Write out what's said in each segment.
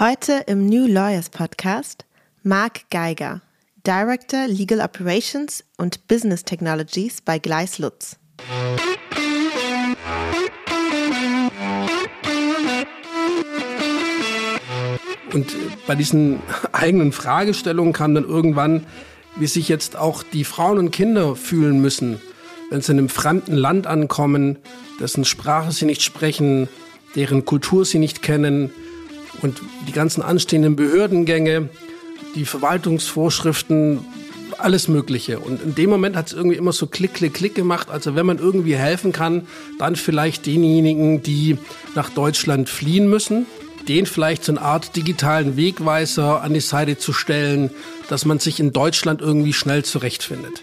Heute im New Lawyers Podcast Mark Geiger, Director Legal Operations und Business Technologies bei Gleis Lutz. Und bei diesen eigenen Fragestellungen kam dann irgendwann, wie sich jetzt auch die Frauen und Kinder fühlen müssen, wenn sie in einem fremden Land ankommen, dessen Sprache sie nicht sprechen, deren Kultur sie nicht kennen und die ganzen anstehenden Behördengänge, die Verwaltungsvorschriften, alles Mögliche. Und in dem Moment hat es irgendwie immer so Klick, Klick, Klick gemacht. Also wenn man irgendwie helfen kann, dann vielleicht denjenigen, die nach Deutschland fliehen müssen, den vielleicht so eine Art digitalen Wegweiser an die Seite zu stellen, dass man sich in Deutschland irgendwie schnell zurechtfindet.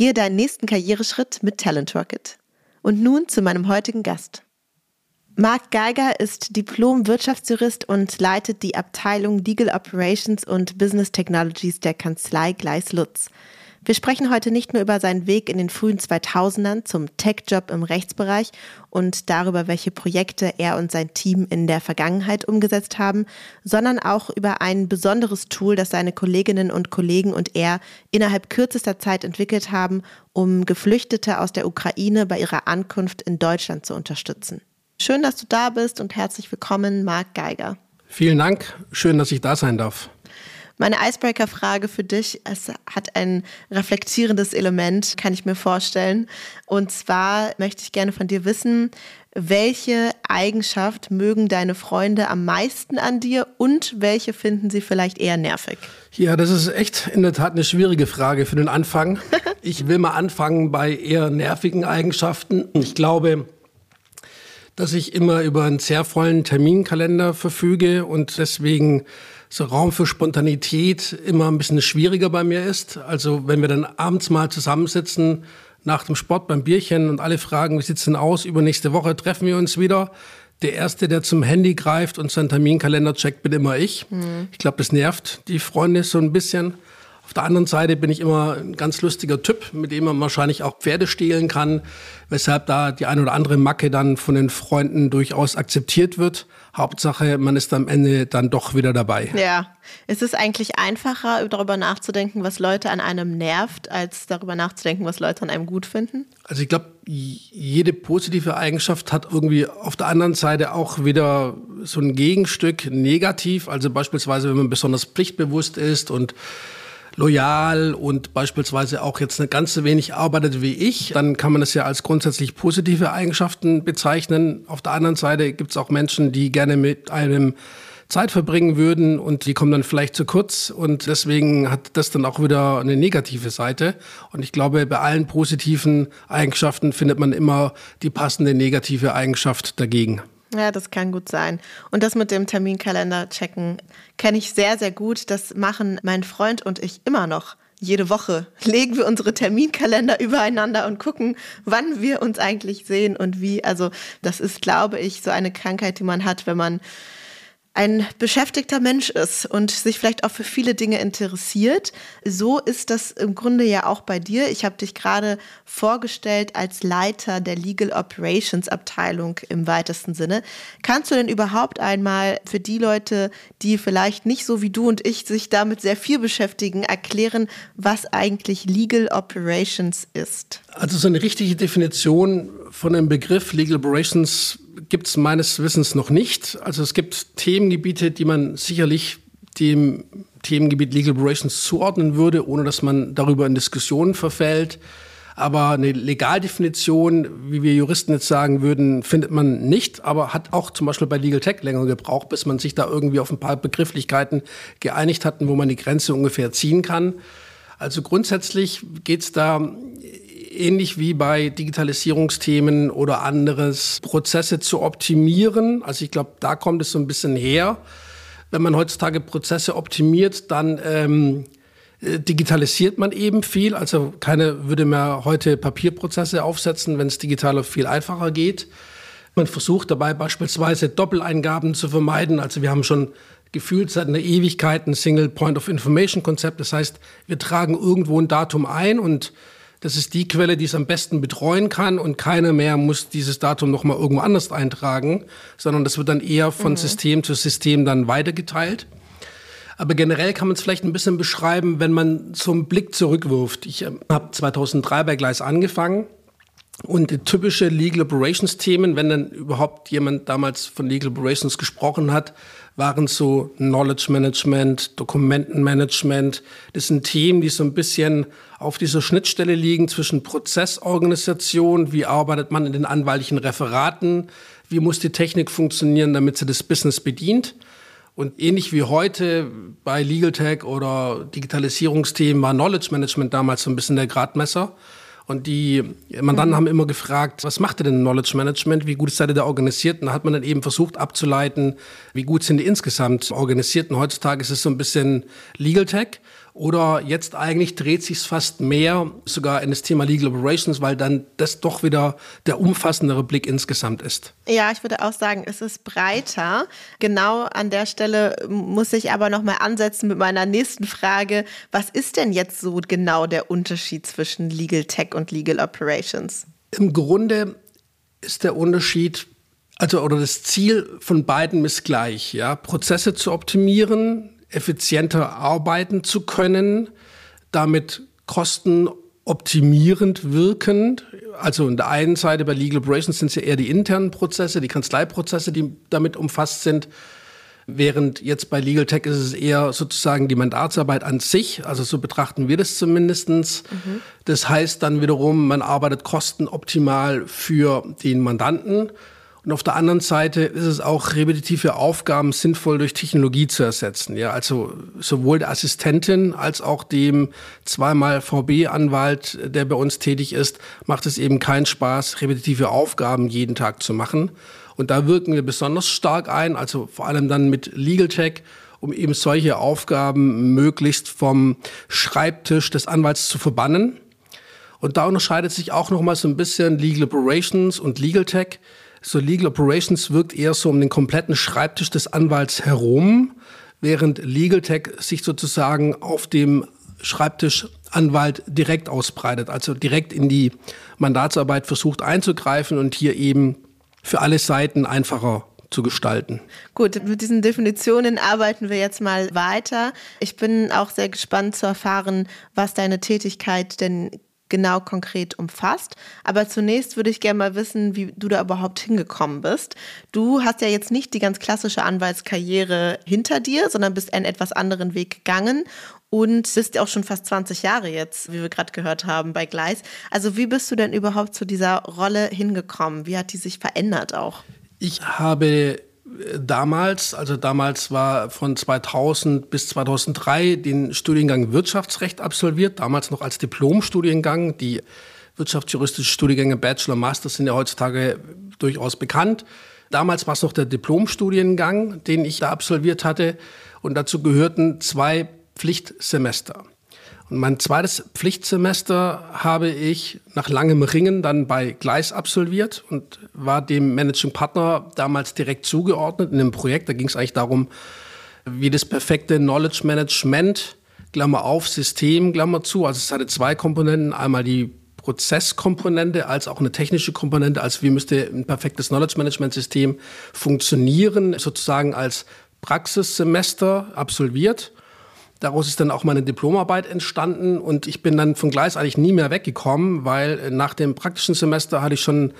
Gehe deinen nächsten Karriereschritt mit Talent Rocket. Und nun zu meinem heutigen Gast. Marc Geiger ist Diplom-Wirtschaftsjurist und leitet die Abteilung Legal Operations und Business Technologies der Kanzlei Gleis Lutz. Wir sprechen heute nicht nur über seinen Weg in den frühen 2000ern zum Tech-Job im Rechtsbereich und darüber, welche Projekte er und sein Team in der Vergangenheit umgesetzt haben, sondern auch über ein besonderes Tool, das seine Kolleginnen und Kollegen und er innerhalb kürzester Zeit entwickelt haben, um Geflüchtete aus der Ukraine bei ihrer Ankunft in Deutschland zu unterstützen. Schön, dass du da bist und herzlich willkommen, Marc Geiger. Vielen Dank. Schön, dass ich da sein darf. Meine Icebreaker-Frage für dich, es hat ein reflektierendes Element, kann ich mir vorstellen. Und zwar möchte ich gerne von dir wissen, welche Eigenschaft mögen deine Freunde am meisten an dir und welche finden sie vielleicht eher nervig? Ja, das ist echt in der Tat eine schwierige Frage für den Anfang. ich will mal anfangen bei eher nervigen Eigenschaften. Ich glaube, dass ich immer über einen sehr vollen Terminkalender verfüge und deswegen so Raum für Spontanität immer ein bisschen schwieriger bei mir ist. Also wenn wir dann abends mal zusammensitzen nach dem Sport beim Bierchen und alle fragen, wie sieht's denn aus? Übernächste Woche treffen wir uns wieder. Der Erste, der zum Handy greift und seinen Terminkalender checkt, bin immer ich. Mhm. Ich glaube, das nervt die Freunde so ein bisschen. Auf der anderen Seite bin ich immer ein ganz lustiger Typ, mit dem man wahrscheinlich auch Pferde stehlen kann, weshalb da die eine oder andere Macke dann von den Freunden durchaus akzeptiert wird. Hauptsache, man ist am Ende dann doch wieder dabei. Ja, ist es eigentlich einfacher, darüber nachzudenken, was Leute an einem nervt, als darüber nachzudenken, was Leute an einem gut finden? Also ich glaube, jede positive Eigenschaft hat irgendwie auf der anderen Seite auch wieder so ein Gegenstück negativ. Also beispielsweise, wenn man besonders pflichtbewusst ist und loyal und beispielsweise auch jetzt eine ganze wenig arbeitet wie ich, dann kann man das ja als grundsätzlich positive Eigenschaften bezeichnen. Auf der anderen Seite gibt es auch Menschen, die gerne mit einem Zeit verbringen würden und die kommen dann vielleicht zu kurz und deswegen hat das dann auch wieder eine negative Seite und ich glaube, bei allen positiven Eigenschaften findet man immer die passende negative Eigenschaft dagegen. Ja, das kann gut sein. Und das mit dem Terminkalender checken kenne ich sehr, sehr gut. Das machen mein Freund und ich immer noch. Jede Woche legen wir unsere Terminkalender übereinander und gucken, wann wir uns eigentlich sehen und wie. Also das ist, glaube ich, so eine Krankheit, die man hat, wenn man ein beschäftigter Mensch ist und sich vielleicht auch für viele Dinge interessiert. So ist das im Grunde ja auch bei dir. Ich habe dich gerade vorgestellt als Leiter der Legal Operations Abteilung im weitesten Sinne. Kannst du denn überhaupt einmal für die Leute, die vielleicht nicht so wie du und ich sich damit sehr viel beschäftigen, erklären, was eigentlich Legal Operations ist? Also so eine richtige Definition von dem Begriff Legal Operations gibt es meines Wissens noch nicht. Also es gibt Themengebiete, die man sicherlich dem Themengebiet Legal Operations zuordnen würde, ohne dass man darüber in Diskussionen verfällt. Aber eine Legaldefinition, wie wir Juristen jetzt sagen würden, findet man nicht, aber hat auch zum Beispiel bei Legal Tech länger gebraucht, bis man sich da irgendwie auf ein paar Begrifflichkeiten geeinigt hatten, wo man die Grenze ungefähr ziehen kann. Also grundsätzlich geht es da ähnlich wie bei Digitalisierungsthemen oder anderes, Prozesse zu optimieren. Also ich glaube, da kommt es so ein bisschen her. Wenn man heutzutage Prozesse optimiert, dann ähm, äh, digitalisiert man eben viel. Also keiner würde mehr heute Papierprozesse aufsetzen, wenn es digital viel einfacher geht. Man versucht dabei beispielsweise Doppeleingaben zu vermeiden. Also wir haben schon gefühlt seit einer Ewigkeit ein Single Point of Information Konzept. Das heißt, wir tragen irgendwo ein Datum ein und das ist die Quelle, die es am besten betreuen kann und keiner mehr muss dieses Datum noch mal irgendwo anders eintragen, sondern das wird dann eher von mhm. System zu System dann weitergeteilt. Aber generell kann man es vielleicht ein bisschen beschreiben, wenn man so einen Blick zurückwirft. Ich äh, habe 2003 bei Gleis angefangen und die typische Legal Operations Themen, wenn dann überhaupt jemand damals von Legal Operations gesprochen hat, waren so Knowledge Management, Dokumentenmanagement. Das sind Themen, die so ein bisschen auf dieser Schnittstelle liegen zwischen Prozessorganisation, wie arbeitet man in den anwaltlichen Referaten, wie muss die Technik funktionieren, damit sie das Business bedient. Und ähnlich wie heute bei Legal Tech oder Digitalisierungsthemen war Knowledge Management damals so ein bisschen der Gradmesser. Und die Mandanten mhm. haben immer gefragt, was macht ihr denn Knowledge Management? Wie gut seid ihr da organisiert? Und da hat man dann eben versucht abzuleiten, wie gut sind die insgesamt organisiert. Und heutzutage ist es so ein bisschen Legal Tech. Oder jetzt eigentlich dreht sich fast mehr sogar in das Thema Legal Operations, weil dann das doch wieder der umfassendere Blick insgesamt ist. Ja, ich würde auch sagen, es ist breiter. Genau an der Stelle muss ich aber noch mal ansetzen mit meiner nächsten Frage. Was ist denn jetzt so genau der Unterschied zwischen Legal Tech und Legal Operations? Im Grunde ist der Unterschied also oder das Ziel von beiden ist gleich, ja, Prozesse zu optimieren, effizienter arbeiten zu können, damit kostenoptimierend wirkend. Also in der einen Seite bei Legal Operations sind es ja eher die internen Prozesse, die Kanzleiprozesse, die damit umfasst sind. Während jetzt bei Legal Tech ist es eher sozusagen die Mandatsarbeit an sich, also so betrachten wir das zumindestens. Mhm. Das heißt dann wiederum, man arbeitet kostenoptimal für den Mandanten und auf der anderen Seite ist es auch repetitive Aufgaben sinnvoll durch Technologie zu ersetzen. Ja, also sowohl der Assistentin als auch dem zweimal VB-Anwalt, der bei uns tätig ist, macht es eben keinen Spaß, repetitive Aufgaben jeden Tag zu machen. Und da wirken wir besonders stark ein, also vor allem dann mit Legal Tech, um eben solche Aufgaben möglichst vom Schreibtisch des Anwalts zu verbannen. Und da unterscheidet sich auch noch mal so ein bisschen Legal Operations und Legal Tech. So Legal Operations wirkt eher so um den kompletten Schreibtisch des Anwalts herum, während Legal Tech sich sozusagen auf dem Schreibtisch Anwalt direkt ausbreitet, also direkt in die Mandatsarbeit versucht einzugreifen und hier eben für alle Seiten einfacher zu gestalten. Gut, mit diesen Definitionen arbeiten wir jetzt mal weiter. Ich bin auch sehr gespannt zu erfahren, was deine Tätigkeit denn genau konkret umfasst. Aber zunächst würde ich gerne mal wissen, wie du da überhaupt hingekommen bist. Du hast ja jetzt nicht die ganz klassische Anwaltskarriere hinter dir, sondern bist einen etwas anderen Weg gegangen und bist auch schon fast 20 Jahre jetzt, wie wir gerade gehört haben, bei Gleis. Also wie bist du denn überhaupt zu dieser Rolle hingekommen? Wie hat die sich verändert auch? Ich habe damals, also damals war von 2000 bis 2003 den Studiengang Wirtschaftsrecht absolviert, damals noch als Diplomstudiengang. Die wirtschaftsjuristischen Studiengänge Bachelor, Master sind ja heutzutage durchaus bekannt. Damals war es noch der Diplomstudiengang, den ich da absolviert hatte. Und dazu gehörten zwei Pflichtsemester. Und mein zweites Pflichtsemester habe ich nach langem Ringen dann bei Gleis absolviert und war dem Managing Partner damals direkt zugeordnet in einem Projekt. Da ging es eigentlich darum, wie das perfekte Knowledge Management, Klammer auf, System, Klammer zu. Also es hatte zwei Komponenten. Einmal die Prozesskomponente als auch eine technische Komponente. Also wie müsste ein perfektes Knowledge Management System funktionieren, sozusagen als Praxissemester absolviert. Daraus ist dann auch meine Diplomarbeit entstanden und ich bin dann von Gleis eigentlich nie mehr weggekommen, weil nach dem praktischen Semester hatte ich schon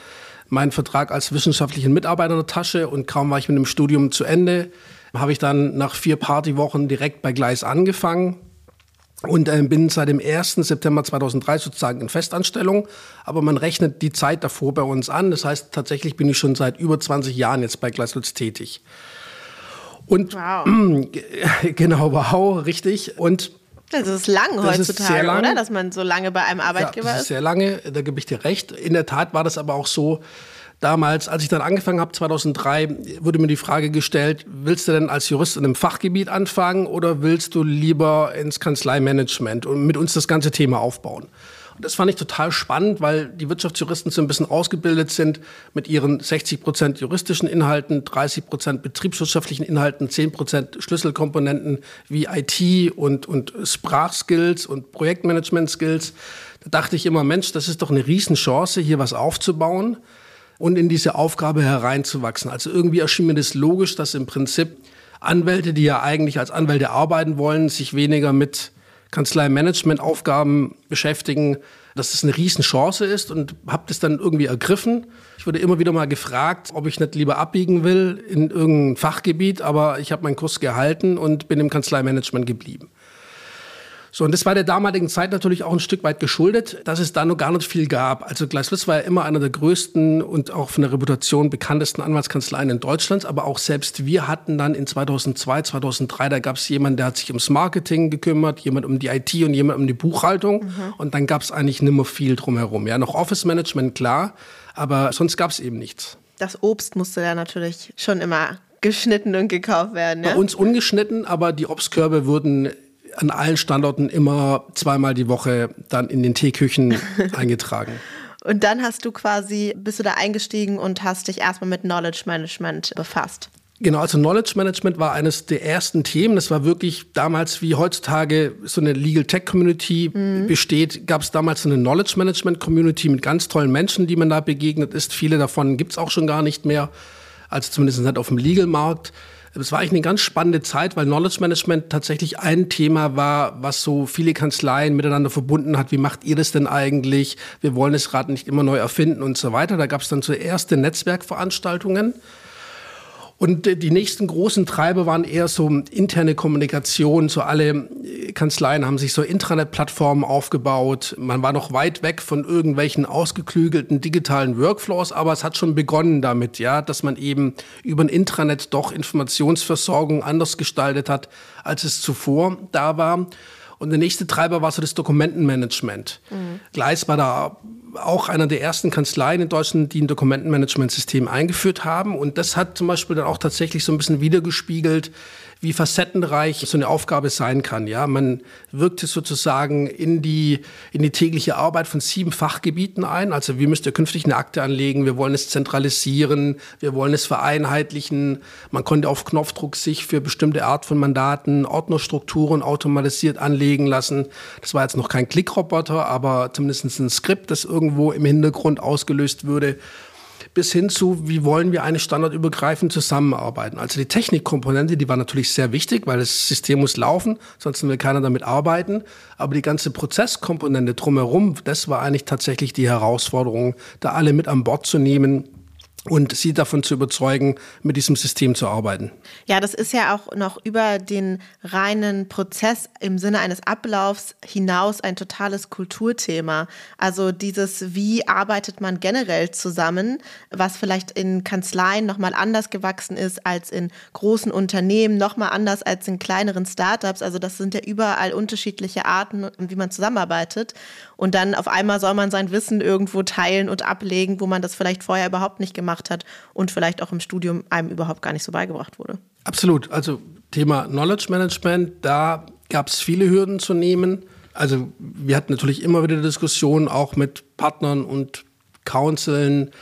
meinen Vertrag als wissenschaftlichen Mitarbeiter in der Tasche und kaum war ich mit dem Studium zu Ende, habe ich dann nach vier Partywochen direkt bei Gleis angefangen und äh, bin seit dem 1. September 2003 sozusagen in Festanstellung. Aber man rechnet die Zeit davor bei uns an. Das heißt, tatsächlich bin ich schon seit über 20 Jahren jetzt bei Gleislutz tätig. Und wow. genau, wow, richtig. Und das ist lang das heutzutage, lang. oder? Dass man so lange bei einem Arbeitgeber ja, das ist. Sehr lange, da gebe ich dir recht. In der Tat war das aber auch so, damals, als ich dann angefangen habe, 2003, wurde mir die Frage gestellt, willst du denn als Jurist in einem Fachgebiet anfangen oder willst du lieber ins Kanzleimanagement und mit uns das ganze Thema aufbauen? Das fand ich total spannend, weil die Wirtschaftsjuristen so ein bisschen ausgebildet sind mit ihren 60 Prozent juristischen Inhalten, 30 Prozent betriebswirtschaftlichen Inhalten, 10 Prozent Schlüsselkomponenten wie IT und, und Sprachskills und Projektmanagement-Skills. Da dachte ich immer, Mensch, das ist doch eine Riesenchance, hier was aufzubauen und in diese Aufgabe hereinzuwachsen. Also irgendwie erschien mir das logisch, dass im Prinzip Anwälte, die ja eigentlich als Anwälte arbeiten wollen, sich weniger mit Kanzlei-Management-Aufgaben beschäftigen, dass es eine Riesenchance ist und habe das dann irgendwie ergriffen. Ich wurde immer wieder mal gefragt, ob ich nicht lieber abbiegen will in irgendein Fachgebiet, aber ich habe meinen Kurs gehalten und bin im Kanzleimanagement geblieben. So, und das war der damaligen Zeit natürlich auch ein Stück weit geschuldet, dass es da noch gar nicht viel gab. Also Gleislitz war ja immer einer der größten und auch von der Reputation bekanntesten Anwaltskanzleien in Deutschland. Aber auch selbst wir hatten dann in 2002, 2003, da gab es jemanden, der hat sich ums Marketing gekümmert, jemand um die IT und jemand um die Buchhaltung. Mhm. Und dann gab es eigentlich nimmer viel drumherum. Ja, noch Office Management, klar, aber sonst gab es eben nichts. Das Obst musste da natürlich schon immer geschnitten und gekauft werden. Ja? Bei uns ungeschnitten, aber die Obstkörbe wurden an allen Standorten immer zweimal die Woche dann in den Teeküchen eingetragen. Und dann hast du quasi, bist du da eingestiegen und hast dich erstmal mit Knowledge Management befasst. Genau, also Knowledge Management war eines der ersten Themen. Das war wirklich damals, wie heutzutage so eine Legal Tech Community mhm. besteht, gab es damals so eine Knowledge Management Community mit ganz tollen Menschen, die man da begegnet ist. Viele davon gibt es auch schon gar nicht mehr, also zumindest nicht auf dem Legal Markt. Es war eigentlich eine ganz spannende Zeit, weil Knowledge Management tatsächlich ein Thema war, was so viele Kanzleien miteinander verbunden hat. Wie macht ihr das denn eigentlich? Wir wollen das Rad nicht immer neu erfinden und so weiter. Da gab es dann zuerst Netzwerkveranstaltungen. Und die nächsten großen Treiber waren eher so interne Kommunikation. So alle Kanzleien haben sich so Intranet-Plattformen aufgebaut. Man war noch weit weg von irgendwelchen ausgeklügelten digitalen Workflows, aber es hat schon begonnen damit, ja, dass man eben über ein Intranet doch Informationsversorgung anders gestaltet hat, als es zuvor da war. Und der nächste Treiber war so das Dokumentenmanagement. Mhm. Gleis war da auch einer der ersten Kanzleien in Deutschland, die ein Dokumentenmanagementsystem eingeführt haben. Und das hat zum Beispiel dann auch tatsächlich so ein bisschen wiedergespiegelt, wie facettenreich so eine Aufgabe sein kann. Ja, man wirkte sozusagen in die, in die tägliche Arbeit von sieben Fachgebieten ein. Also wie müsst ihr künftig eine Akte anlegen? Wir wollen es zentralisieren. Wir wollen es vereinheitlichen. Man konnte auf Knopfdruck sich für bestimmte Art von Mandaten Ordnerstrukturen automatisiert anlegen lassen. Das war jetzt noch kein Klickroboter, aber zumindest ein Skript, das irgendwo im Hintergrund ausgelöst würde bis hin zu, wie wollen wir eigentlich standardübergreifend zusammenarbeiten. Also die Technikkomponente, die war natürlich sehr wichtig, weil das System muss laufen, sonst will keiner damit arbeiten. Aber die ganze Prozesskomponente drumherum, das war eigentlich tatsächlich die Herausforderung, da alle mit an Bord zu nehmen und sie davon zu überzeugen, mit diesem System zu arbeiten. Ja, das ist ja auch noch über den reinen Prozess im Sinne eines Ablaufs hinaus ein totales Kulturthema. Also dieses, wie arbeitet man generell zusammen, was vielleicht in Kanzleien nochmal anders gewachsen ist als in großen Unternehmen, nochmal anders als in kleineren Startups. Also das sind ja überall unterschiedliche Arten, wie man zusammenarbeitet. Und dann auf einmal soll man sein Wissen irgendwo teilen und ablegen, wo man das vielleicht vorher überhaupt nicht gemacht hat und vielleicht auch im Studium einem überhaupt gar nicht so beigebracht wurde. Absolut. Also Thema Knowledge Management, da gab es viele Hürden zu nehmen. Also wir hatten natürlich immer wieder Diskussionen auch mit Partnern und Counseln,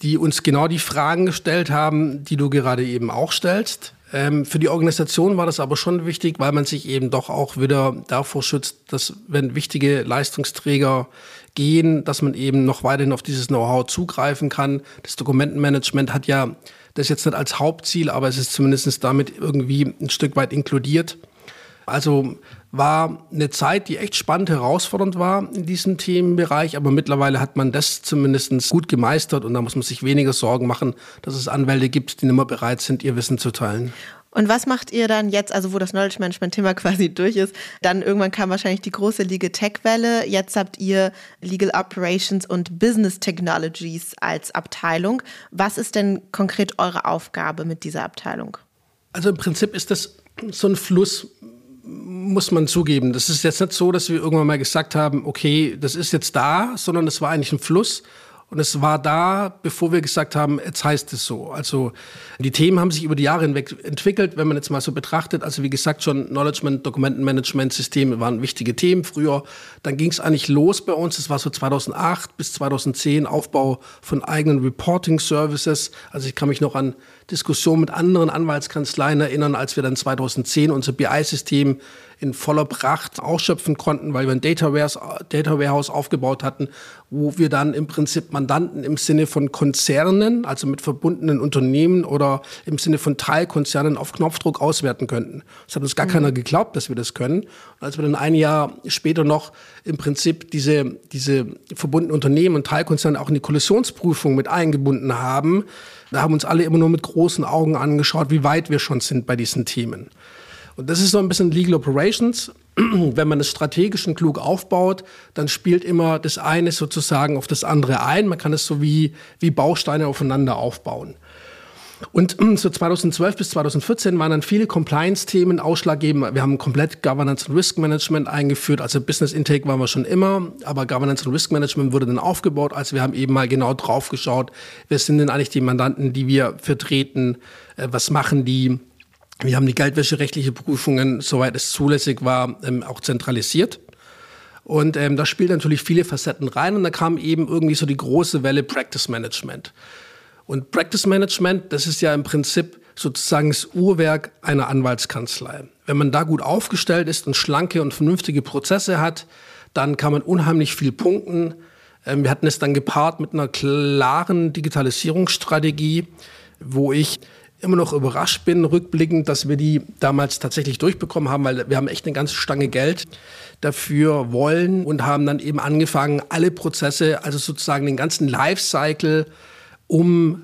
die uns genau die Fragen gestellt haben, die du gerade eben auch stellst. Ähm, für die Organisation war das aber schon wichtig, weil man sich eben doch auch wieder davor schützt, dass wenn wichtige Leistungsträger gehen, dass man eben noch weiterhin auf dieses Know-how zugreifen kann. Das Dokumentenmanagement hat ja das jetzt nicht als Hauptziel, aber es ist zumindest damit irgendwie ein Stück weit inkludiert. Also war eine Zeit, die echt spannend, herausfordernd war in diesem Themenbereich, aber mittlerweile hat man das zumindest gut gemeistert und da muss man sich weniger Sorgen machen, dass es Anwälte gibt, die nicht mehr bereit sind, ihr Wissen zu teilen. Und was macht ihr dann jetzt, also wo das Knowledge Management Thema quasi durch ist? Dann irgendwann kam wahrscheinlich die große Legal Tech Welle. Jetzt habt ihr Legal Operations und Business Technologies als Abteilung. Was ist denn konkret eure Aufgabe mit dieser Abteilung? Also im Prinzip ist das so ein Fluss, muss man zugeben. Das ist jetzt nicht so, dass wir irgendwann mal gesagt haben, okay, das ist jetzt da, sondern es war eigentlich ein Fluss. Und es war da, bevor wir gesagt haben, jetzt heißt es so. Also die Themen haben sich über die Jahre hinweg entwickelt, wenn man jetzt mal so betrachtet. Also wie gesagt, schon Knowledge Dokumentenmanagement, Systeme waren wichtige Themen früher. Dann ging es eigentlich los bei uns. Das war so 2008 bis 2010 Aufbau von eigenen Reporting Services. Also ich kann mich noch an Diskussionen mit anderen Anwaltskanzleien erinnern, als wir dann 2010 unser BI-System in voller Pracht ausschöpfen konnten, weil wir ein Data Warehouse, Data Warehouse aufgebaut hatten, wo wir dann im Prinzip Mandanten im Sinne von Konzernen, also mit verbundenen Unternehmen oder im Sinne von Teilkonzernen auf Knopfdruck auswerten könnten. Das hat uns gar mhm. keiner geglaubt, dass wir das können. Und als wir dann ein Jahr später noch im Prinzip diese, diese verbundenen Unternehmen und Teilkonzerne auch in die Kollisionsprüfung mit eingebunden haben, da haben uns alle immer nur mit großen Augen angeschaut, wie weit wir schon sind bei diesen Themen. Und das ist so ein bisschen Legal Operations. Wenn man es strategisch und klug aufbaut, dann spielt immer das eine sozusagen auf das andere ein. Man kann es so wie, wie Bausteine aufeinander aufbauen. Und so 2012 bis 2014 waren dann viele Compliance-Themen ausschlaggebend. Wir haben komplett Governance und Risk Management eingeführt. Also Business Intake waren wir schon immer, aber Governance und Risk Management wurde dann aufgebaut. Also wir haben eben mal genau drauf geschaut, wer sind denn eigentlich die Mandanten, die wir vertreten, äh, was machen die, wir haben die geldwäscherechtliche Prüfungen, soweit es zulässig war, ähm, auch zentralisiert. Und ähm, da spielt natürlich viele Facetten rein und da kam eben irgendwie so die große Welle Practice Management. Und Practice Management, das ist ja im Prinzip sozusagen das Uhrwerk einer Anwaltskanzlei. Wenn man da gut aufgestellt ist und schlanke und vernünftige Prozesse hat, dann kann man unheimlich viel punkten. Ähm, wir hatten es dann gepaart mit einer klaren Digitalisierungsstrategie, wo ich immer noch überrascht bin, rückblickend, dass wir die damals tatsächlich durchbekommen haben, weil wir haben echt eine ganze Stange Geld dafür wollen und haben dann eben angefangen, alle Prozesse, also sozusagen den ganzen Lifecycle um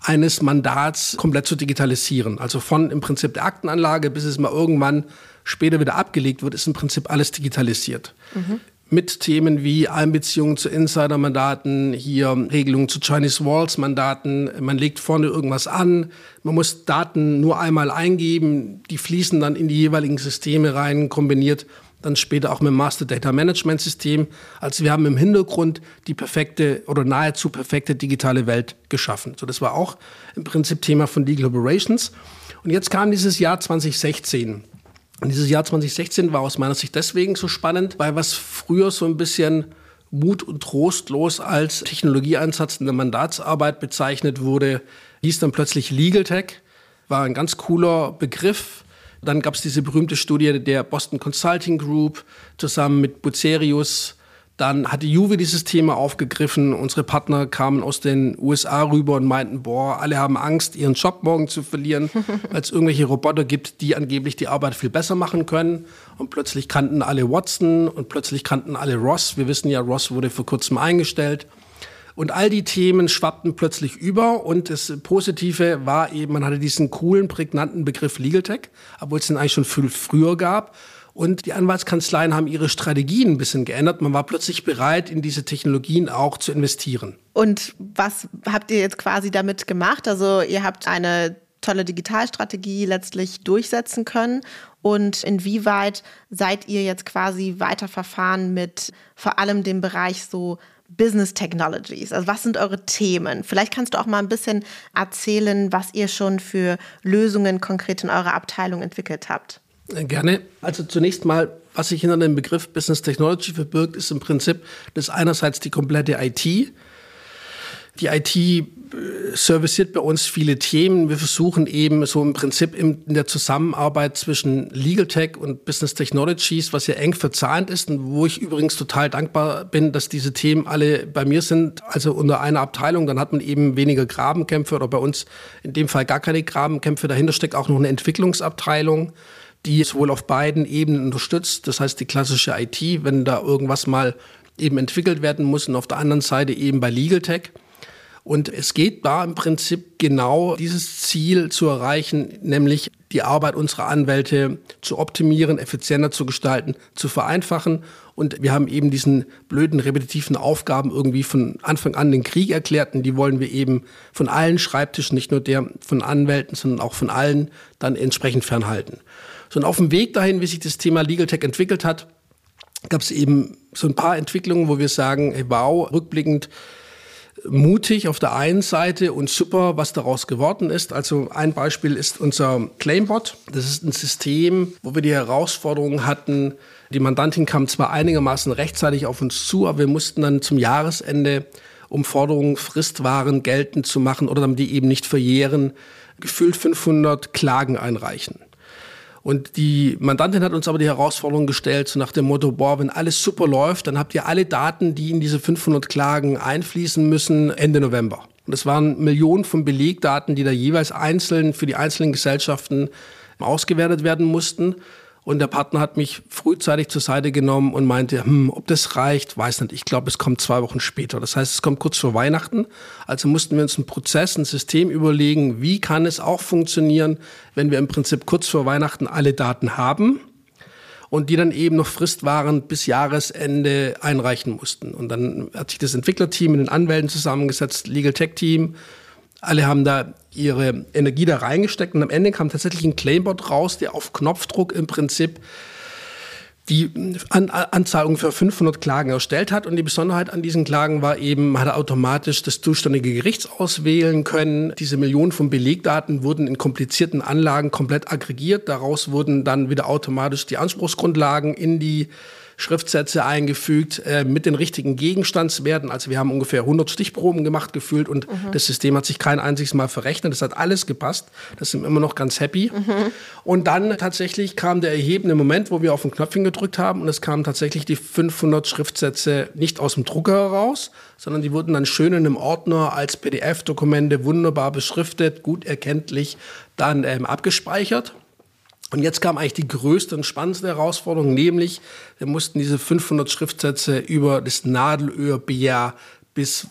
eines Mandats komplett zu digitalisieren. Also von im Prinzip der Aktenanlage bis es mal irgendwann später wieder abgelegt wird, ist im Prinzip alles digitalisiert. Mhm mit Themen wie Einbeziehungen zu Insider-Mandaten, hier Regelungen zu Chinese Walls-Mandaten. Man legt vorne irgendwas an, man muss Daten nur einmal eingeben, die fließen dann in die jeweiligen Systeme rein, kombiniert dann später auch mit dem Master Data Management System. Also wir haben im Hintergrund die perfekte oder nahezu perfekte digitale Welt geschaffen. So, das war auch im Prinzip Thema von Legal Operations. Und jetzt kam dieses Jahr 2016. Und dieses Jahr 2016 war aus meiner Sicht deswegen so spannend, weil was früher so ein bisschen mut- und trostlos als Technologieeinsatz in der Mandatsarbeit bezeichnet wurde, hieß dann plötzlich Legal Tech, war ein ganz cooler Begriff. Dann gab es diese berühmte Studie der Boston Consulting Group zusammen mit Bucerius, dann hatte Juve dieses Thema aufgegriffen. Unsere Partner kamen aus den USA rüber und meinten, boah, alle haben Angst, ihren Job morgen zu verlieren, weil es irgendwelche Roboter gibt, die angeblich die Arbeit viel besser machen können. Und plötzlich kannten alle Watson und plötzlich kannten alle Ross. Wir wissen ja, Ross wurde vor kurzem eingestellt. Und all die Themen schwappten plötzlich über und das Positive war eben, man hatte diesen coolen, prägnanten Begriff Legal Tech, obwohl es den eigentlich schon viel früher gab. Und die Anwaltskanzleien haben ihre Strategien ein bisschen geändert. Man war plötzlich bereit, in diese Technologien auch zu investieren. Und was habt ihr jetzt quasi damit gemacht? Also ihr habt eine tolle Digitalstrategie letztlich durchsetzen können. Und inwieweit seid ihr jetzt quasi weiterverfahren mit vor allem dem Bereich so Business Technologies? Also was sind eure Themen? Vielleicht kannst du auch mal ein bisschen erzählen, was ihr schon für Lösungen konkret in eurer Abteilung entwickelt habt. Gerne. Also zunächst mal, was sich hinter dem Begriff Business Technology verbirgt, ist im Prinzip das einerseits die komplette IT. Die IT äh, serviciert bei uns viele Themen. Wir versuchen eben so im Prinzip in der Zusammenarbeit zwischen Legal Tech und Business Technologies, was ja eng verzahnt ist und wo ich übrigens total dankbar bin, dass diese Themen alle bei mir sind, also unter einer Abteilung. Dann hat man eben weniger Grabenkämpfe oder bei uns in dem Fall gar keine Grabenkämpfe. Dahinter steckt auch noch eine Entwicklungsabteilung die sowohl auf beiden Ebenen unterstützt. Das heißt, die klassische IT, wenn da irgendwas mal eben entwickelt werden muss und auf der anderen Seite eben bei Legal Tech. Und es geht da im Prinzip genau dieses Ziel zu erreichen, nämlich die Arbeit unserer Anwälte zu optimieren, effizienter zu gestalten, zu vereinfachen. Und wir haben eben diesen blöden, repetitiven Aufgaben irgendwie von Anfang an den Krieg erklärt. Und die wollen wir eben von allen Schreibtischen, nicht nur der von Anwälten, sondern auch von allen, dann entsprechend fernhalten. So, und auf dem Weg dahin, wie sich das Thema Legal Tech entwickelt hat, gab es eben so ein paar Entwicklungen, wo wir sagen, hey, wow, rückblickend mutig auf der einen Seite und super, was daraus geworden ist. Also ein Beispiel ist unser Claimbot. Das ist ein System, wo wir die Herausforderung hatten, die Mandantin kam zwar einigermaßen rechtzeitig auf uns zu, aber wir mussten dann zum Jahresende, um Forderungen Fristwaren geltend zu machen oder damit die eben nicht verjähren, gefühlt 500 Klagen einreichen. Und die Mandantin hat uns aber die Herausforderung gestellt, so nach dem Motto, boah, wenn alles super läuft, dann habt ihr alle Daten, die in diese 500 Klagen einfließen müssen, Ende November. Und es waren Millionen von Belegdaten, die da jeweils einzeln für die einzelnen Gesellschaften ausgewertet werden mussten. Und der Partner hat mich frühzeitig zur Seite genommen und meinte, hm, ob das reicht, weiß nicht. Ich glaube, es kommt zwei Wochen später. Das heißt, es kommt kurz vor Weihnachten. Also mussten wir uns einen Prozess, ein System überlegen, wie kann es auch funktionieren, wenn wir im Prinzip kurz vor Weihnachten alle Daten haben und die dann eben noch fristwahrend bis Jahresende einreichen mussten. Und dann hat sich das Entwicklerteam mit den Anwälten zusammengesetzt, Legal Tech Team, alle haben da ihre Energie da reingesteckt und am Ende kam tatsächlich ein Claimbot raus, der auf Knopfdruck im Prinzip die An Anzahlung für 500 Klagen erstellt hat. Und die Besonderheit an diesen Klagen war eben, man hat automatisch das zuständige Gerichts auswählen können. Diese Millionen von Belegdaten wurden in komplizierten Anlagen komplett aggregiert. Daraus wurden dann wieder automatisch die Anspruchsgrundlagen in die Schriftsätze eingefügt äh, mit den richtigen Gegenstandswerten. Also wir haben ungefähr 100 Stichproben gemacht gefühlt und mhm. das System hat sich kein einziges Mal verrechnet. Das hat alles gepasst. Das sind wir immer noch ganz happy. Mhm. Und dann tatsächlich kam der erhebende Moment, wo wir auf den Knöpfchen gedrückt haben und es kamen tatsächlich die 500 Schriftsätze nicht aus dem Drucker heraus, sondern die wurden dann schön in einem Ordner als PDF-Dokumente wunderbar beschriftet, gut erkenntlich dann ähm, abgespeichert. Und jetzt kam eigentlich die größte und spannendste Herausforderung, nämlich wir mussten diese 500 Schriftsätze über das Nadelöhr-BR bis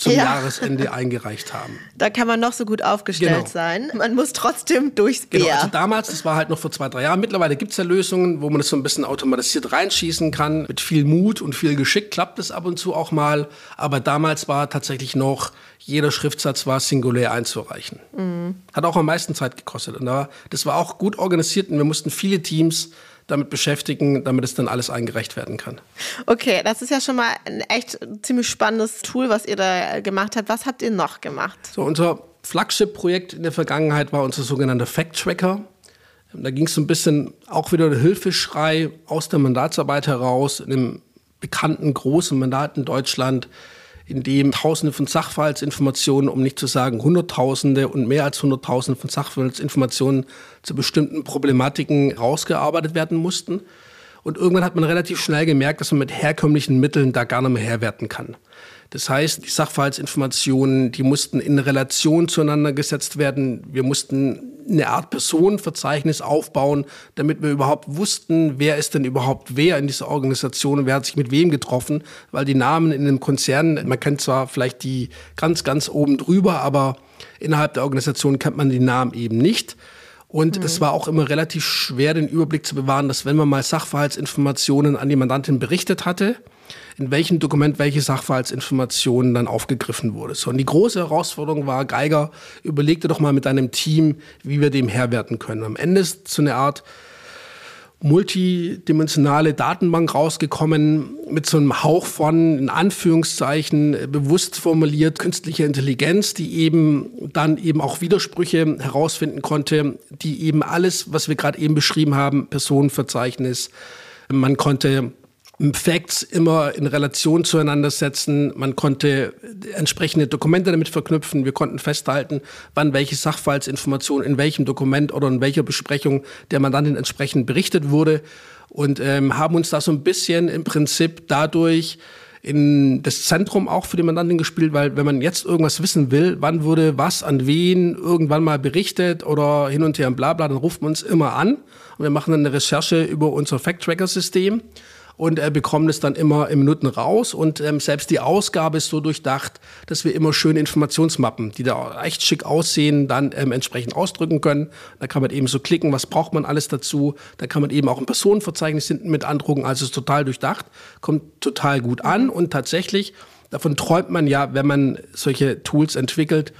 zum ja. Jahresende eingereicht haben. Da kann man noch so gut aufgestellt genau. sein. Man muss trotzdem durchs Bär. Genau, also damals, das war halt noch vor zwei, drei Jahren. Mittlerweile gibt es ja Lösungen, wo man das so ein bisschen automatisiert reinschießen kann. Mit viel Mut und viel Geschick klappt es ab und zu auch mal. Aber damals war tatsächlich noch, jeder Schriftsatz war singulär einzureichen. Mhm. Hat auch am meisten Zeit gekostet. Und das war auch gut organisiert und wir mussten viele Teams damit beschäftigen, damit es dann alles eingereicht werden kann. Okay, das ist ja schon mal ein echt ziemlich spannendes Tool, was ihr da gemacht habt. Was habt ihr noch gemacht? So, unser Flagship-Projekt in der Vergangenheit war unser sogenannter Fact-Tracker. Da ging es so ein bisschen auch wieder der Hilfeschrei aus der Mandatsarbeit heraus, in einem bekannten großen Mandat in Deutschland in dem Tausende von Sachverhaltsinformationen, um nicht zu sagen Hunderttausende und mehr als Hunderttausende von Sachverhaltsinformationen zu bestimmten Problematiken rausgearbeitet werden mussten. Und irgendwann hat man relativ schnell gemerkt, dass man mit herkömmlichen Mitteln da gar nicht mehr herwerten kann. Das heißt, die Sachverhaltsinformationen, die mussten in Relation zueinander gesetzt werden. Wir mussten eine Art Personenverzeichnis aufbauen, damit wir überhaupt wussten, wer ist denn überhaupt wer in dieser Organisation und wer hat sich mit wem getroffen, weil die Namen in einem Konzern, man kennt zwar vielleicht die ganz, ganz oben drüber, aber innerhalb der Organisation kennt man die Namen eben nicht. Und mhm. es war auch immer relativ schwer, den Überblick zu bewahren, dass wenn man mal Sachverhaltsinformationen an die Mandantin berichtet hatte, in welchem Dokument welche Sachverhaltsinformationen dann aufgegriffen wurde. So, und die große Herausforderung war, Geiger, überlegte doch mal mit deinem Team, wie wir dem Herr werden können. Am Ende ist so eine Art multidimensionale Datenbank rausgekommen mit so einem Hauch von, in Anführungszeichen, bewusst formuliert künstlicher Intelligenz, die eben dann eben auch Widersprüche herausfinden konnte, die eben alles, was wir gerade eben beschrieben haben, Personenverzeichnis, man konnte Facts immer in Relation zueinander setzen. Man konnte entsprechende Dokumente damit verknüpfen. Wir konnten festhalten, wann welche Sachverhaltsinformation in welchem Dokument oder in welcher Besprechung der Mandantin entsprechend berichtet wurde und ähm, haben uns da so ein bisschen im Prinzip dadurch in das Zentrum auch für die Mandantin gespielt, weil wenn man jetzt irgendwas wissen will, wann wurde was an wen irgendwann mal berichtet oder hin und her und bla bla, dann ruft man uns immer an und wir machen dann eine Recherche über unser Fact-Tracker-System und äh, bekommen es dann immer in Minuten raus. Und ähm, selbst die Ausgabe ist so durchdacht, dass wir immer schöne Informationsmappen, die da echt schick aussehen, dann ähm, entsprechend ausdrücken können. Da kann man eben so klicken, was braucht man alles dazu. Da kann man eben auch ein Personenverzeichnis hinten mit andrucken. Also ist total durchdacht, kommt total gut an und tatsächlich, davon träumt man ja, wenn man solche Tools entwickelt,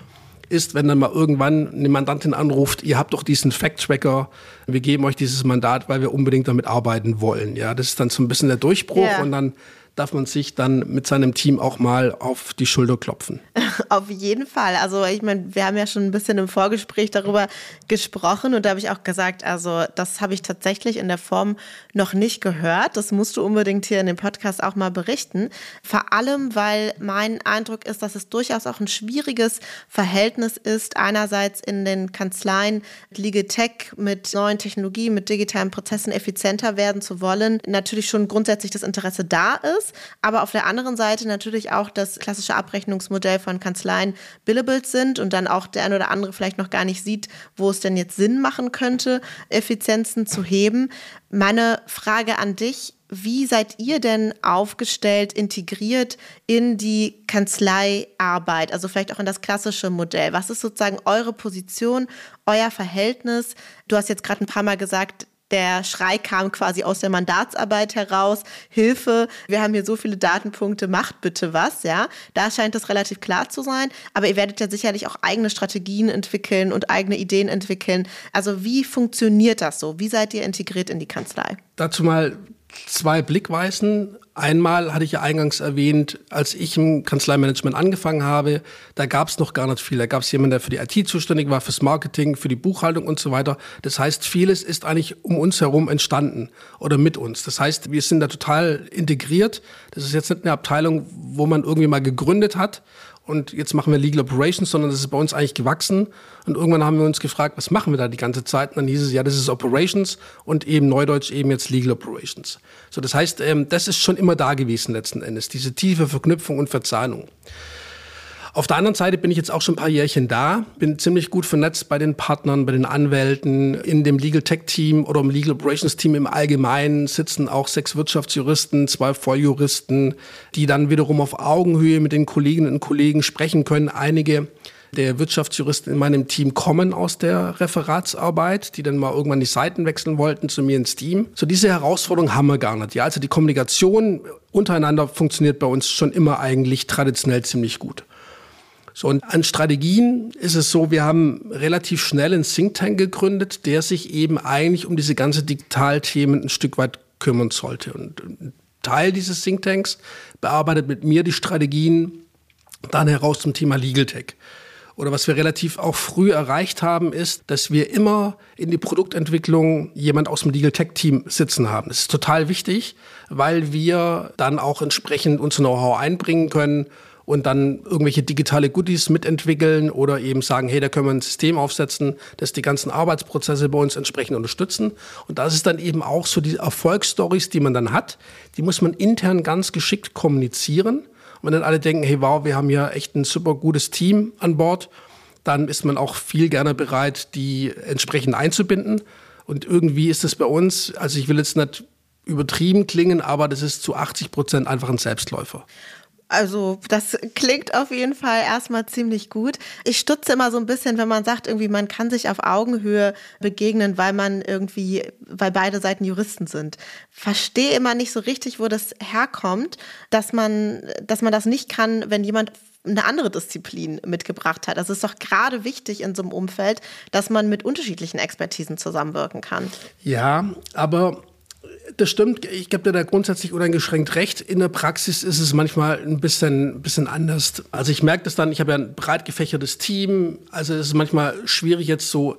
ist, wenn dann mal irgendwann eine Mandantin anruft, ihr habt doch diesen Fact-Tracker, wir geben euch dieses Mandat, weil wir unbedingt damit arbeiten wollen. Ja, das ist dann so ein bisschen der Durchbruch yeah. und dann darf man sich dann mit seinem Team auch mal auf die Schulter klopfen. Auf jeden Fall. Also ich meine, wir haben ja schon ein bisschen im Vorgespräch darüber gesprochen und da habe ich auch gesagt, also das habe ich tatsächlich in der Form noch nicht gehört. Das musst du unbedingt hier in dem Podcast auch mal berichten. Vor allem, weil mein Eindruck ist, dass es durchaus auch ein schwieriges Verhältnis ist, einerseits in den Kanzleien Legal Tech mit neuen Technologien, mit digitalen Prozessen effizienter werden zu wollen. Natürlich schon grundsätzlich das Interesse da ist aber auf der anderen Seite natürlich auch das klassische Abrechnungsmodell von Kanzleien Billables sind und dann auch der ein oder andere vielleicht noch gar nicht sieht, wo es denn jetzt Sinn machen könnte, Effizienzen zu heben. Meine Frage an dich, wie seid ihr denn aufgestellt, integriert in die Kanzleiarbeit, also vielleicht auch in das klassische Modell? Was ist sozusagen eure Position, euer Verhältnis? Du hast jetzt gerade ein paar Mal gesagt, der Schrei kam quasi aus der Mandatsarbeit heraus. Hilfe, wir haben hier so viele Datenpunkte, macht bitte was, ja. Da scheint das relativ klar zu sein. Aber ihr werdet ja sicherlich auch eigene Strategien entwickeln und eigene Ideen entwickeln. Also wie funktioniert das so? Wie seid ihr integriert in die Kanzlei? Dazu mal zwei Blickweisen. Einmal hatte ich ja eingangs erwähnt, als ich im Kanzleimanagement angefangen habe, da gab es noch gar nicht viel. Da gab es jemanden, der für die IT zuständig war, fürs Marketing, für die Buchhaltung und so weiter. Das heißt, vieles ist eigentlich um uns herum entstanden oder mit uns. Das heißt, wir sind da total integriert. Das ist jetzt nicht eine Abteilung, wo man irgendwie mal gegründet hat und jetzt machen wir Legal Operations, sondern das ist bei uns eigentlich gewachsen. Und irgendwann haben wir uns gefragt, was machen wir da die ganze Zeit? Und dann hieß es, ja, das ist Operations und eben Neudeutsch eben jetzt Legal Operations. So, das heißt, ähm, das ist schon immer da gewesen letzten Endes, diese tiefe Verknüpfung und Verzahnung. Auf der anderen Seite bin ich jetzt auch schon ein paar Jährchen da, bin ziemlich gut vernetzt bei den Partnern, bei den Anwälten, in dem Legal Tech Team oder im Legal Operations Team im Allgemeinen sitzen auch sechs Wirtschaftsjuristen, zwei Volljuristen, die dann wiederum auf Augenhöhe mit den Kolleginnen und Kollegen sprechen können. Einige der Wirtschaftsjuristen in meinem Team kommen aus der Referatsarbeit, die dann mal irgendwann die Seiten wechseln wollten zu mir ins Team. So diese Herausforderung haben wir gar nicht. Ja, also die Kommunikation untereinander funktioniert bei uns schon immer eigentlich traditionell ziemlich gut. So, und an Strategien ist es so, wir haben relativ schnell einen Think Tank gegründet, der sich eben eigentlich um diese ganze Digitalthemen ein Stück weit kümmern sollte. Und ein Teil dieses Think Tanks bearbeitet mit mir die Strategien dann heraus zum Thema Legal Tech. Oder was wir relativ auch früh erreicht haben, ist, dass wir immer in die Produktentwicklung jemand aus dem Legal Tech Team sitzen haben. Das ist total wichtig, weil wir dann auch entsprechend unser Know-how einbringen können und dann irgendwelche digitale Goodies mitentwickeln oder eben sagen, hey, da können wir ein System aufsetzen, das die ganzen Arbeitsprozesse bei uns entsprechend unterstützen. Und das ist dann eben auch so die Erfolgsstories, die man dann hat, die muss man intern ganz geschickt kommunizieren. Und wenn dann alle denken, hey, wow, wir haben ja echt ein super gutes Team an Bord, dann ist man auch viel gerne bereit, die entsprechend einzubinden. Und irgendwie ist es bei uns, also ich will jetzt nicht übertrieben klingen, aber das ist zu 80 Prozent einfach ein Selbstläufer. Also das klingt auf jeden Fall erstmal ziemlich gut. Ich stutze immer so ein bisschen, wenn man sagt, irgendwie man kann sich auf Augenhöhe begegnen, weil man irgendwie, weil beide Seiten Juristen sind. Verstehe immer nicht so richtig, wo das herkommt, dass man, dass man das nicht kann, wenn jemand eine andere Disziplin mitgebracht hat. Also es ist doch gerade wichtig in so einem Umfeld, dass man mit unterschiedlichen Expertisen zusammenwirken kann. Ja, aber das stimmt. Ich gebe dir da grundsätzlich uneingeschränkt recht. In der Praxis ist es manchmal ein bisschen, bisschen anders. Also ich merke das dann, ich habe ja ein breit gefächertes Team. Also es ist manchmal schwierig jetzt so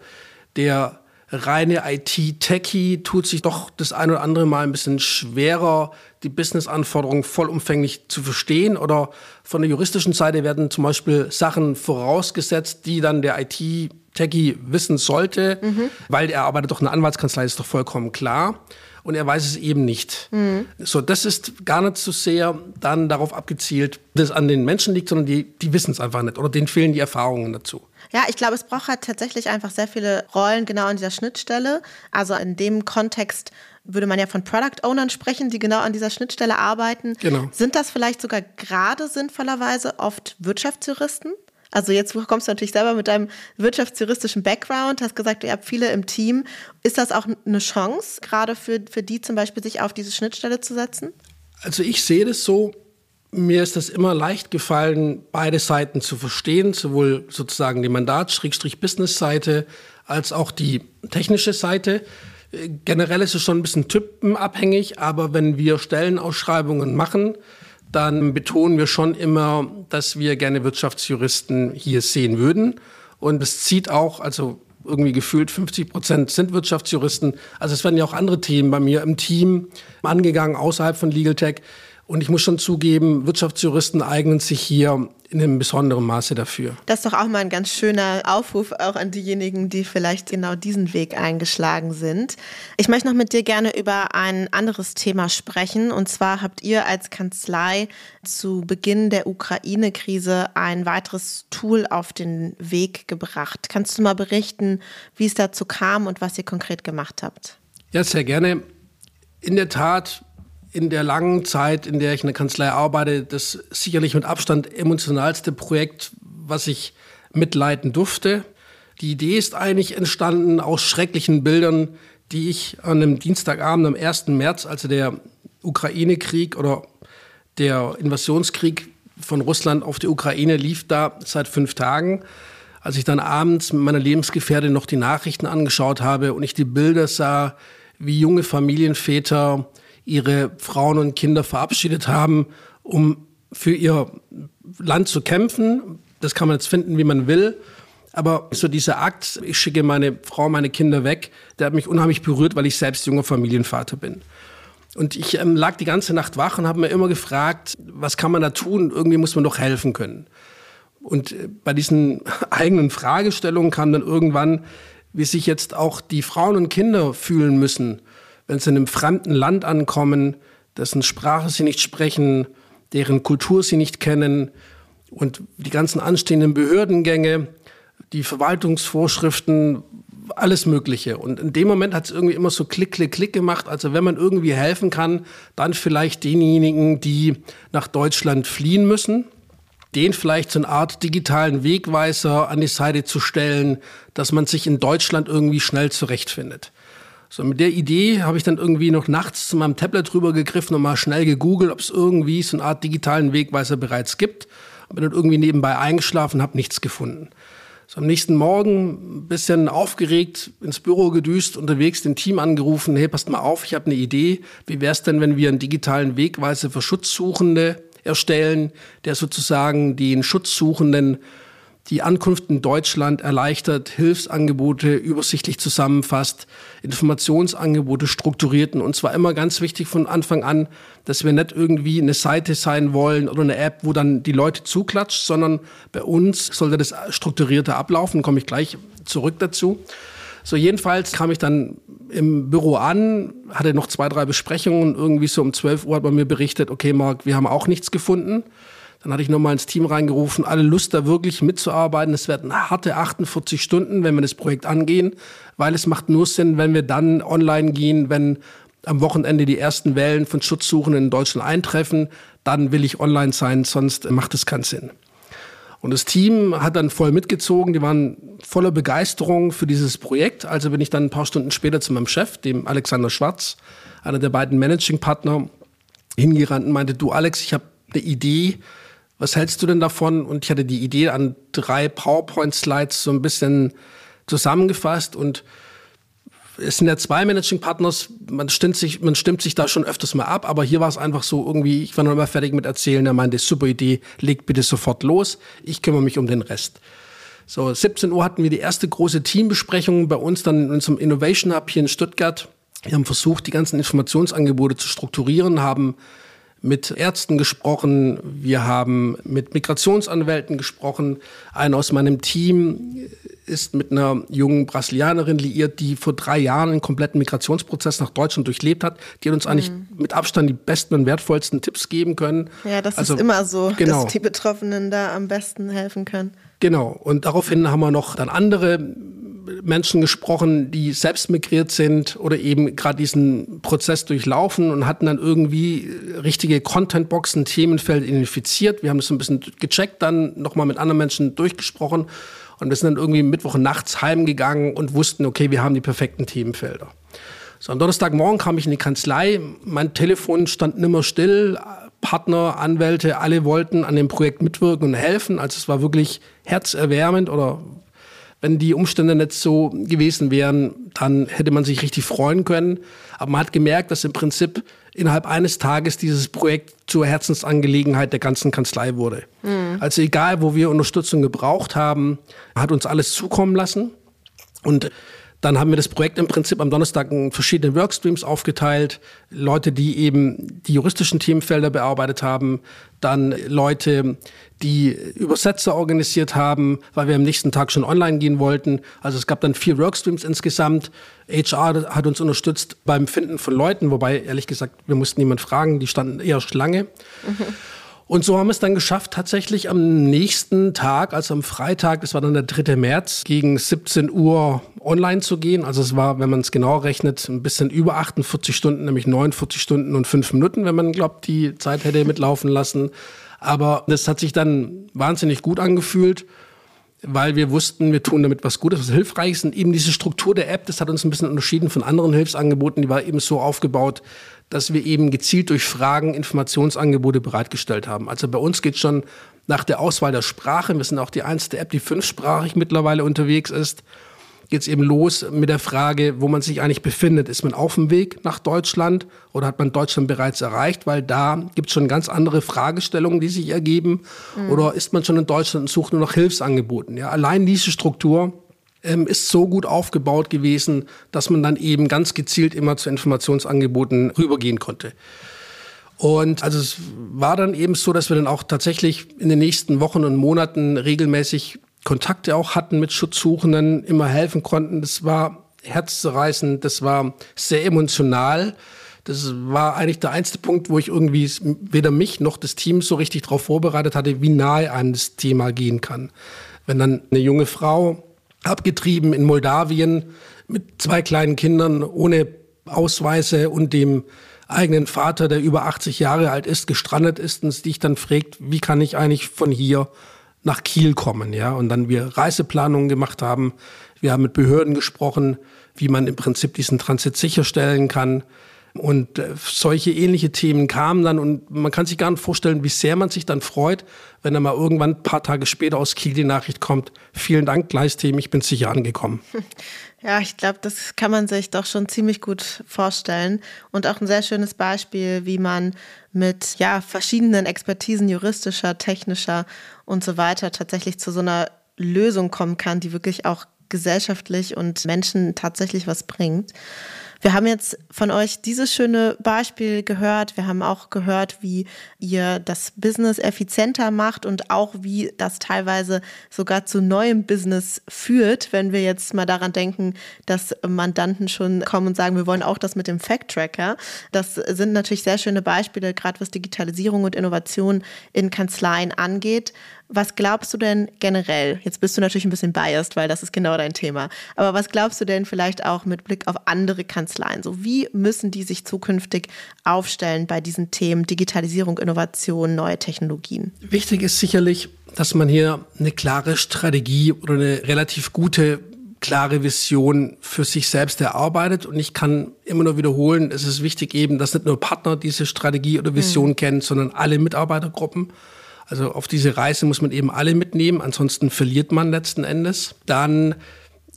der reine IT-Techie tut sich doch das ein oder andere Mal ein bisschen schwerer, die Business-Anforderungen vollumfänglich zu verstehen. Oder von der juristischen Seite werden zum Beispiel Sachen vorausgesetzt, die dann der IT-Techie wissen sollte, mhm. weil er arbeitet doch in einer Anwaltskanzlei, ist doch vollkommen klar und er weiß es eben nicht. Mhm. So, das ist gar nicht so sehr dann darauf abgezielt, dass es an den Menschen liegt, sondern die, die wissen es einfach nicht oder denen fehlen die Erfahrungen dazu. Ja, ich glaube, es braucht halt tatsächlich einfach sehr viele Rollen genau an dieser Schnittstelle. Also in dem Kontext würde man ja von Product Ownern sprechen, die genau an dieser Schnittstelle arbeiten. Genau. Sind das vielleicht sogar gerade sinnvollerweise oft Wirtschaftsjuristen? Also jetzt kommst du natürlich selber mit deinem wirtschaftsjuristischen Background, hast gesagt, ihr habt viele im Team. Ist das auch eine Chance, gerade für, für die zum Beispiel, sich auf diese Schnittstelle zu setzen? Also ich sehe das so, mir ist das immer leicht gefallen, beide Seiten zu verstehen, sowohl sozusagen die Mandat-Business-Seite als auch die technische Seite. Generell ist es schon ein bisschen typenabhängig, aber wenn wir Stellenausschreibungen machen, dann betonen wir schon immer, dass wir gerne Wirtschaftsjuristen hier sehen würden. Und es zieht auch, also irgendwie gefühlt 50 Prozent sind Wirtschaftsjuristen. Also es werden ja auch andere Themen bei mir im Team angegangen, außerhalb von Legal Tech. Und ich muss schon zugeben, Wirtschaftsjuristen eignen sich hier in einem besonderen Maße dafür. Das ist doch auch mal ein ganz schöner Aufruf auch an diejenigen, die vielleicht genau diesen Weg eingeschlagen sind. Ich möchte noch mit dir gerne über ein anderes Thema sprechen. Und zwar habt ihr als Kanzlei zu Beginn der Ukraine-Krise ein weiteres Tool auf den Weg gebracht. Kannst du mal berichten, wie es dazu kam und was ihr konkret gemacht habt? Ja, sehr gerne. In der Tat in der langen Zeit, in der ich in der Kanzlei arbeite, das sicherlich mit Abstand emotionalste Projekt, was ich mitleiten durfte. Die Idee ist eigentlich entstanden aus schrecklichen Bildern, die ich an einem Dienstagabend am 1. März, also der Ukraine-Krieg oder der Invasionskrieg von Russland auf die Ukraine lief da seit fünf Tagen. Als ich dann abends mit meiner Lebensgefährtin noch die Nachrichten angeschaut habe und ich die Bilder sah, wie junge Familienväter ihre Frauen und Kinder verabschiedet haben, um für ihr Land zu kämpfen. Das kann man jetzt finden, wie man will. Aber so dieser Akt, ich schicke meine Frau, meine Kinder weg, der hat mich unheimlich berührt, weil ich selbst junger Familienvater bin. Und ich ähm, lag die ganze Nacht wach und habe mir immer gefragt, was kann man da tun? Irgendwie muss man doch helfen können. Und äh, bei diesen eigenen Fragestellungen kam dann irgendwann, wie sich jetzt auch die Frauen und Kinder fühlen müssen, wenn sie in einem fremden Land ankommen, dessen Sprache sie nicht sprechen, deren Kultur sie nicht kennen und die ganzen anstehenden Behördengänge, die Verwaltungsvorschriften, alles Mögliche. Und in dem Moment hat es irgendwie immer so Klick, Klick, Klick gemacht. Also wenn man irgendwie helfen kann, dann vielleicht denjenigen, die nach Deutschland fliehen müssen, den vielleicht so eine Art digitalen Wegweiser an die Seite zu stellen, dass man sich in Deutschland irgendwie schnell zurechtfindet. So, mit der Idee habe ich dann irgendwie noch nachts zu meinem Tablet rüber gegriffen und mal schnell gegoogelt, ob es irgendwie so eine Art digitalen Wegweiser bereits gibt. Bin dann irgendwie nebenbei eingeschlafen, habe nichts gefunden. So, am nächsten Morgen ein bisschen aufgeregt ins Büro gedüst, unterwegs den Team angerufen, hey, passt mal auf, ich habe eine Idee. Wie wäre es denn, wenn wir einen digitalen Wegweiser für Schutzsuchende erstellen, der sozusagen den Schutzsuchenden die Ankunft in Deutschland erleichtert, Hilfsangebote übersichtlich zusammenfasst, Informationsangebote strukturierten. Und zwar immer ganz wichtig von Anfang an, dass wir nicht irgendwie eine Seite sein wollen oder eine App, wo dann die Leute zuklatscht, sondern bei uns sollte das strukturierter ablaufen. Komme ich gleich zurück dazu. So, jedenfalls kam ich dann im Büro an, hatte noch zwei, drei Besprechungen. Irgendwie so um 12 Uhr hat man mir berichtet, okay, Marc, wir haben auch nichts gefunden. Dann hatte ich nochmal ins Team reingerufen, alle Lust da wirklich mitzuarbeiten. Es werden harte 48 Stunden, wenn wir das Projekt angehen, weil es macht nur Sinn, wenn wir dann online gehen, wenn am Wochenende die ersten Wellen von Schutzsuchenden in Deutschland eintreffen, dann will ich online sein, sonst macht es keinen Sinn. Und das Team hat dann voll mitgezogen, die waren voller Begeisterung für dieses Projekt. Also bin ich dann ein paar Stunden später zu meinem Chef, dem Alexander Schwarz, einer der beiden Managing Partner, hingerannt und meinte, du Alex, ich habe eine Idee, was hältst du denn davon? Und ich hatte die Idee an drei PowerPoint-Slides so ein bisschen zusammengefasst und es sind ja zwei Managing Partners, man stimmt sich, man stimmt sich da schon öfters mal ab, aber hier war es einfach so irgendwie, ich war noch mal fertig mit erzählen, er meinte, super Idee, legt bitte sofort los, ich kümmere mich um den Rest. So, 17 Uhr hatten wir die erste große Teambesprechung bei uns dann in unserem Innovation Hub hier in Stuttgart. Wir haben versucht, die ganzen Informationsangebote zu strukturieren, haben mit Ärzten gesprochen, wir haben mit Migrationsanwälten gesprochen. Einer aus meinem Team ist mit einer jungen Brasilianerin liiert, die vor drei Jahren einen kompletten Migrationsprozess nach Deutschland durchlebt hat. Die hat uns eigentlich mhm. mit Abstand die besten und wertvollsten Tipps geben können. Ja, das also, ist immer so, genau. dass die Betroffenen da am besten helfen können. Genau. Und daraufhin haben wir noch dann andere Menschen gesprochen, die selbst migriert sind oder eben gerade diesen Prozess durchlaufen und hatten dann irgendwie richtige Contentboxen, Themenfeld identifiziert. Wir haben das ein bisschen gecheckt, dann nochmal mit anderen Menschen durchgesprochen und wir sind dann irgendwie Mittwoch nachts heimgegangen und wussten, okay, wir haben die perfekten Themenfelder. So, am Donnerstagmorgen kam ich in die Kanzlei, mein Telefon stand nimmer still, Partner, Anwälte, alle wollten an dem Projekt mitwirken und helfen. Also es war wirklich herzerwärmend oder wenn die Umstände nicht so gewesen wären, dann hätte man sich richtig freuen können. Aber man hat gemerkt, dass im Prinzip innerhalb eines Tages dieses Projekt zur Herzensangelegenheit der ganzen Kanzlei wurde. Mhm. Also egal, wo wir Unterstützung gebraucht haben, hat uns alles zukommen lassen. Und dann haben wir das Projekt im Prinzip am Donnerstag in verschiedene Workstreams aufgeteilt. Leute, die eben die juristischen Themenfelder bearbeitet haben. Dann Leute, die Übersetzer organisiert haben, weil wir am nächsten Tag schon online gehen wollten. Also es gab dann vier Workstreams insgesamt. HR hat uns unterstützt beim Finden von Leuten, wobei ehrlich gesagt, wir mussten niemand fragen, die standen eher Schlange. Mhm. Und so haben wir es dann geschafft, tatsächlich am nächsten Tag, also am Freitag, das war dann der 3. März, gegen 17 Uhr online zu gehen. Also es war, wenn man es genau rechnet, ein bisschen über 48 Stunden, nämlich 49 Stunden und 5 Minuten, wenn man glaubt, die Zeit hätte mitlaufen lassen. Aber das hat sich dann wahnsinnig gut angefühlt weil wir wussten, wir tun damit was Gutes, was Hilfreiches. Und eben diese Struktur der App, das hat uns ein bisschen unterschieden von anderen Hilfsangeboten. Die war eben so aufgebaut, dass wir eben gezielt durch Fragen Informationsangebote bereitgestellt haben. Also bei uns geht schon nach der Auswahl der Sprache, wir sind auch die einzige App, die fünfsprachig mittlerweile unterwegs ist, geht es eben los mit der Frage, wo man sich eigentlich befindet. Ist man auf dem Weg nach Deutschland oder hat man Deutschland bereits erreicht? Weil da gibt es schon ganz andere Fragestellungen, die sich ergeben. Mhm. Oder ist man schon in Deutschland und sucht nur nach Hilfsangeboten? Ja, allein diese Struktur ähm, ist so gut aufgebaut gewesen, dass man dann eben ganz gezielt immer zu Informationsangeboten rübergehen konnte. Und also es war dann eben so, dass wir dann auch tatsächlich in den nächsten Wochen und Monaten regelmäßig Kontakte auch hatten mit Schutzsuchenden, immer helfen konnten. Das war herzzerreißend, das war sehr emotional. Das war eigentlich der einzige Punkt, wo ich irgendwie weder mich noch das Team so richtig darauf vorbereitet hatte, wie nahe einem das Thema gehen kann. Wenn dann eine junge Frau abgetrieben in Moldawien mit zwei kleinen Kindern ohne Ausweise und dem eigenen Vater, der über 80 Jahre alt ist, gestrandet ist und sich dann fragt, wie kann ich eigentlich von hier nach Kiel kommen, ja? Und dann wir Reiseplanungen gemacht haben. Wir haben mit Behörden gesprochen, wie man im Prinzip diesen Transit sicherstellen kann. Und äh, solche ähnliche Themen kamen dann und man kann sich gar nicht vorstellen, wie sehr man sich dann freut, wenn dann mal irgendwann ein paar Tage später aus Kiel die Nachricht kommt, vielen Dank, Gleisteam, ich bin sicher angekommen. Ja, ich glaube, das kann man sich doch schon ziemlich gut vorstellen und auch ein sehr schönes Beispiel, wie man mit ja, verschiedenen Expertisen juristischer, technischer und so weiter tatsächlich zu so einer Lösung kommen kann, die wirklich auch gesellschaftlich und Menschen tatsächlich was bringt. Wir haben jetzt von euch dieses schöne Beispiel gehört. Wir haben auch gehört, wie ihr das Business effizienter macht und auch wie das teilweise sogar zu neuem Business führt, wenn wir jetzt mal daran denken, dass Mandanten schon kommen und sagen, wir wollen auch das mit dem Fact-Tracker. Das sind natürlich sehr schöne Beispiele, gerade was Digitalisierung und Innovation in Kanzleien angeht. Was glaubst du denn generell? Jetzt bist du natürlich ein bisschen biased, weil das ist genau dein Thema. Aber was glaubst du denn vielleicht auch mit Blick auf andere Kanzleien? So wie müssen die sich zukünftig aufstellen bei diesen Themen Digitalisierung, Innovation, neue Technologien? Wichtig ist sicherlich, dass man hier eine klare Strategie oder eine relativ gute klare Vision für sich selbst erarbeitet. Und ich kann immer nur wiederholen, es ist wichtig eben, dass nicht nur Partner diese Strategie oder Vision mhm. kennen, sondern alle Mitarbeitergruppen. Also auf diese Reise muss man eben alle mitnehmen, ansonsten verliert man letzten Endes. Dann,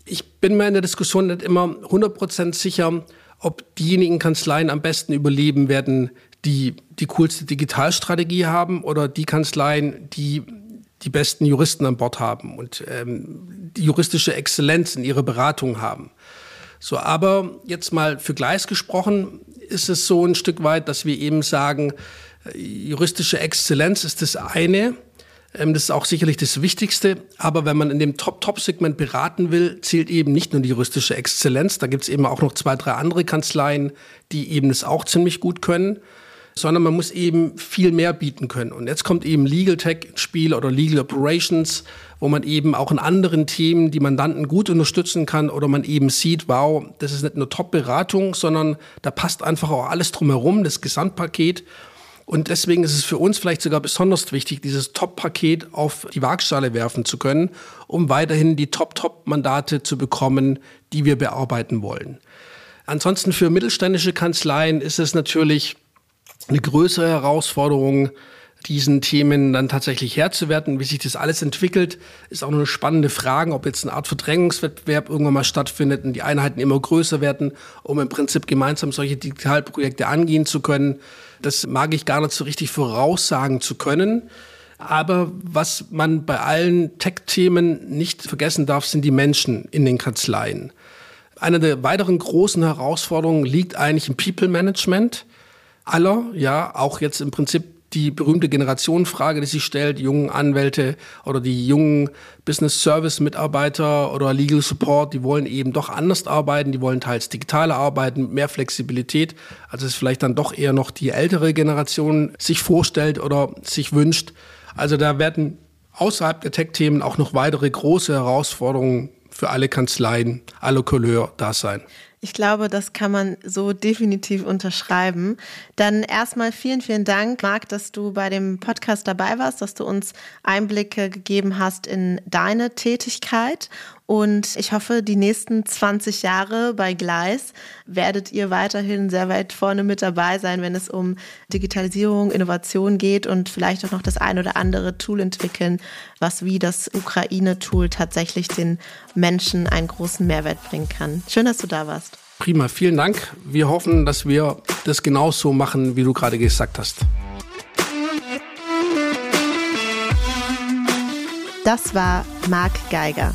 ich bin mir in der Diskussion nicht immer 100% sicher, ob diejenigen Kanzleien am besten überleben werden, die die coolste Digitalstrategie haben oder die Kanzleien, die die besten Juristen an Bord haben und ähm, die juristische Exzellenz in ihrer Beratung haben. So, aber jetzt mal für Gleis gesprochen, ist es so ein Stück weit, dass wir eben sagen, juristische Exzellenz ist das eine. Ähm, das ist auch sicherlich das Wichtigste. Aber wenn man in dem Top-Top-Segment beraten will, zählt eben nicht nur die juristische Exzellenz. Da gibt es eben auch noch zwei, drei andere Kanzleien, die eben das auch ziemlich gut können. sondern man muss eben viel mehr bieten können. Und jetzt kommt eben Legal Tech ins Spiel oder Legal Operations, wo man eben auch in anderen Themen die Mandanten gut unterstützen kann oder man eben sieht, wow, das ist nicht nur Top-Beratung, sondern da passt einfach auch alles drumherum, das Gesamtpaket. Und deswegen ist es für uns vielleicht sogar besonders wichtig, dieses Top-Paket auf die Waagschale werfen zu können, um weiterhin die Top-Top-Mandate zu bekommen, die wir bearbeiten wollen. Ansonsten für mittelständische Kanzleien ist es natürlich eine größere Herausforderung, diesen Themen dann tatsächlich Herr zu werden. Wie sich das alles entwickelt, ist auch eine spannende Frage, ob jetzt eine Art Verdrängungswettbewerb irgendwann mal stattfindet und die Einheiten immer größer werden, um im Prinzip gemeinsam solche Digitalprojekte angehen zu können. Das mag ich gar nicht so richtig voraussagen zu können. Aber was man bei allen Tech-Themen nicht vergessen darf, sind die Menschen in den Kanzleien. Eine der weiteren großen Herausforderungen liegt eigentlich im People Management aller, ja, auch jetzt im Prinzip die berühmte Generationenfrage, die sich stellt, die jungen Anwälte oder die jungen Business Service Mitarbeiter oder Legal Support, die wollen eben doch anders arbeiten, die wollen teils digitaler arbeiten, mehr Flexibilität, als es vielleicht dann doch eher noch die ältere Generation sich vorstellt oder sich wünscht. Also da werden außerhalb der Tech-Themen auch noch weitere große Herausforderungen für alle Kanzleien, alle Couleur da sein. Ich glaube, das kann man so definitiv unterschreiben. Dann erstmal vielen, vielen Dank, Marc, dass du bei dem Podcast dabei warst, dass du uns Einblicke gegeben hast in deine Tätigkeit. Und ich hoffe, die nächsten 20 Jahre bei Gleis werdet ihr weiterhin sehr weit vorne mit dabei sein, wenn es um Digitalisierung, Innovation geht und vielleicht auch noch das ein oder andere Tool entwickeln, was wie das Ukraine-Tool tatsächlich den Menschen einen großen Mehrwert bringen kann. Schön, dass du da warst. Prima, vielen Dank. Wir hoffen, dass wir das genauso machen, wie du gerade gesagt hast. Das war Marc Geiger.